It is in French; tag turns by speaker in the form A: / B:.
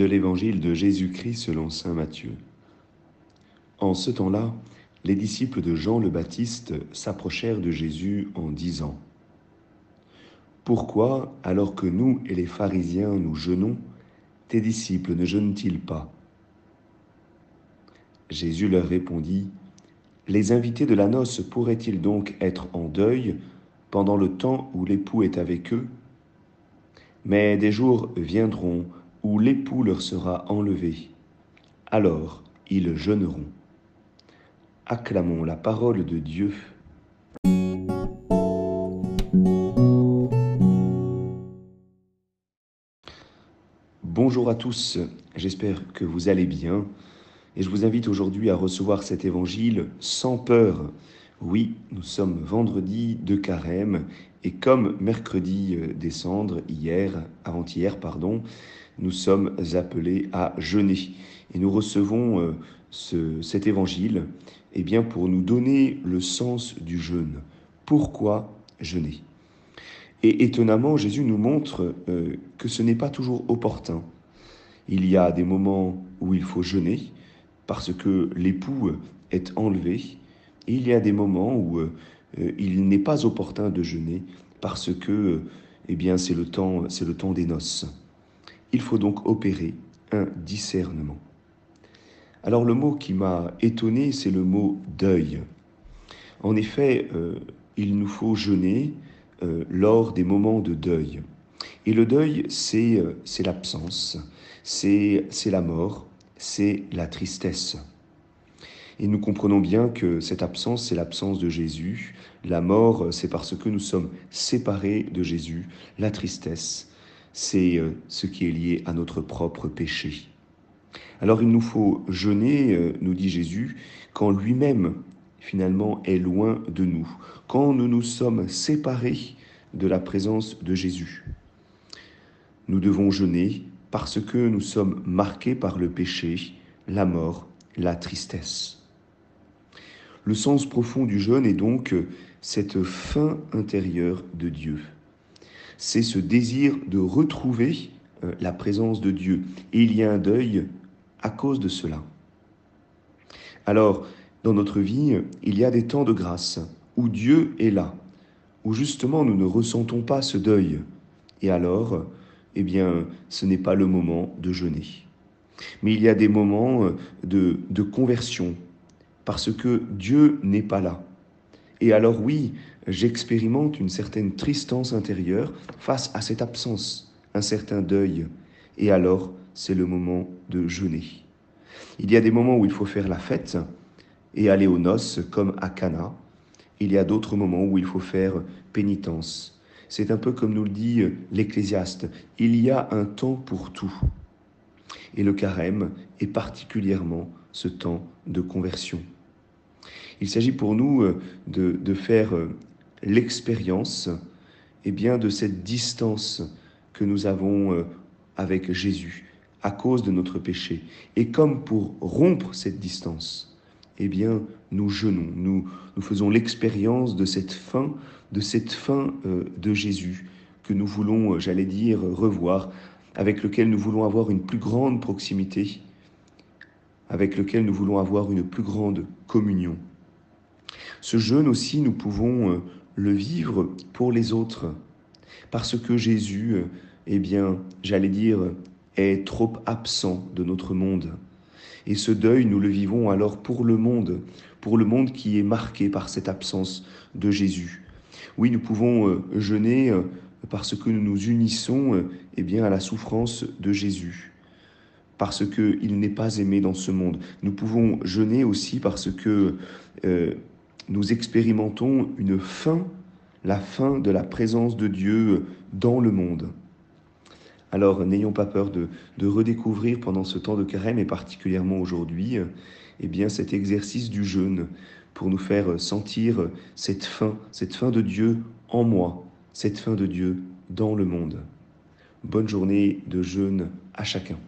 A: de l'évangile de Jésus-Christ selon Saint Matthieu. En ce temps-là, les disciples de Jean le Baptiste s'approchèrent de Jésus en disant Pourquoi, alors que nous et les pharisiens nous jeûnons, tes disciples ne jeûnent-ils pas? Jésus leur répondit Les invités de la noce pourraient-ils donc être en deuil pendant le temps où l'époux est avec eux? Mais des jours viendront où l'époux leur sera enlevé. Alors ils jeûneront. Acclamons la parole de Dieu. Bonjour à tous, j'espère que vous allez bien et je vous invite aujourd'hui à recevoir cet évangile sans peur. Oui, nous sommes vendredi de carême et comme mercredi euh, des cendres, hier, avant-hier, pardon, nous sommes appelés à jeûner. Et nous recevons euh, ce, cet évangile eh bien, pour nous donner le sens du jeûne. Pourquoi jeûner? Et étonnamment, Jésus nous montre euh, que ce n'est pas toujours opportun. Il y a des moments où il faut jeûner parce que l'époux est enlevé. Il y a des moments où il n'est pas opportun de jeûner parce que eh bien, c'est le temps, c'est le temps des noces. Il faut donc opérer un discernement. Alors le mot qui m'a étonné, c'est le mot deuil. En effet, euh, il nous faut jeûner euh, lors des moments de deuil. Et le deuil, c'est euh, l'absence, c'est la mort, c'est la tristesse. Et nous comprenons bien que cette absence, c'est l'absence de Jésus. La mort, c'est parce que nous sommes séparés de Jésus. La tristesse, c'est euh, ce qui est lié à notre propre péché. Alors il nous faut jeûner, euh, nous dit Jésus, quand lui-même finalement est loin de nous, quand nous nous sommes séparés de la présence de Jésus. Nous devons jeûner parce que nous sommes marqués par le péché, la mort, la tristesse. Le sens profond du jeûne est donc cette fin intérieure de Dieu c'est ce désir de retrouver euh, la présence de Dieu. Et il y a un deuil à cause de cela. Alors, dans notre vie, il y a des temps de grâce où Dieu est là, où justement nous ne ressentons pas ce deuil. Et alors, eh bien, ce n'est pas le moment de jeûner. Mais il y a des moments euh, de, de conversion, parce que Dieu n'est pas là. Et alors oui, j'expérimente une certaine tristesse intérieure face à cette absence, un certain deuil. Et alors, c'est le moment de jeûner. Il y a des moments où il faut faire la fête et aller aux noces, comme à Cana. Il y a d'autres moments où il faut faire pénitence. C'est un peu comme nous le dit l'Ecclésiaste. Il y a un temps pour tout. Et le carême est particulièrement ce temps de conversion. Il s'agit pour nous euh, de, faire euh, l'expérience eh bien, de cette distance que nous avons euh, avec Jésus à cause de notre péché. Et comme pour rompre cette distance, eh bien, nous jeûnons, nous, nous faisons l'expérience de cette fin, de cette fin de Jésus que nous voulons, j'allais dire, revoir, avec lequel nous voulons avoir une plus grande proximité, avec lequel nous voulons avoir une plus grande communion. Ce jeûne aussi, nous pouvons euh, le vivre pour les autres, parce que Jésus, euh, eh bien, j'allais dire, est trop absent de notre monde. Et ce deuil, nous le vivons alors pour le monde, pour le monde qui est marqué par cette absence de Jésus. Oui, nous pouvons euh, jeûner parce que nous nous unissons eh bien, à la souffrance de Jésus, parce qu'il n'est pas aimé dans ce monde. Nous pouvons jeûner aussi parce que nous expérimentons une fin, la fin de la présence de Dieu dans le monde. Alors n'ayons pas peur de, redécouvrir pendant ce temps de carême et particulièrement aujourd'hui, eh bien cet exercice du jeûne pour nous faire sentir cette fin, cette fin de Dieu en moi, cette fin de Dieu dans le monde. Bonne journée de jeûne à chacun.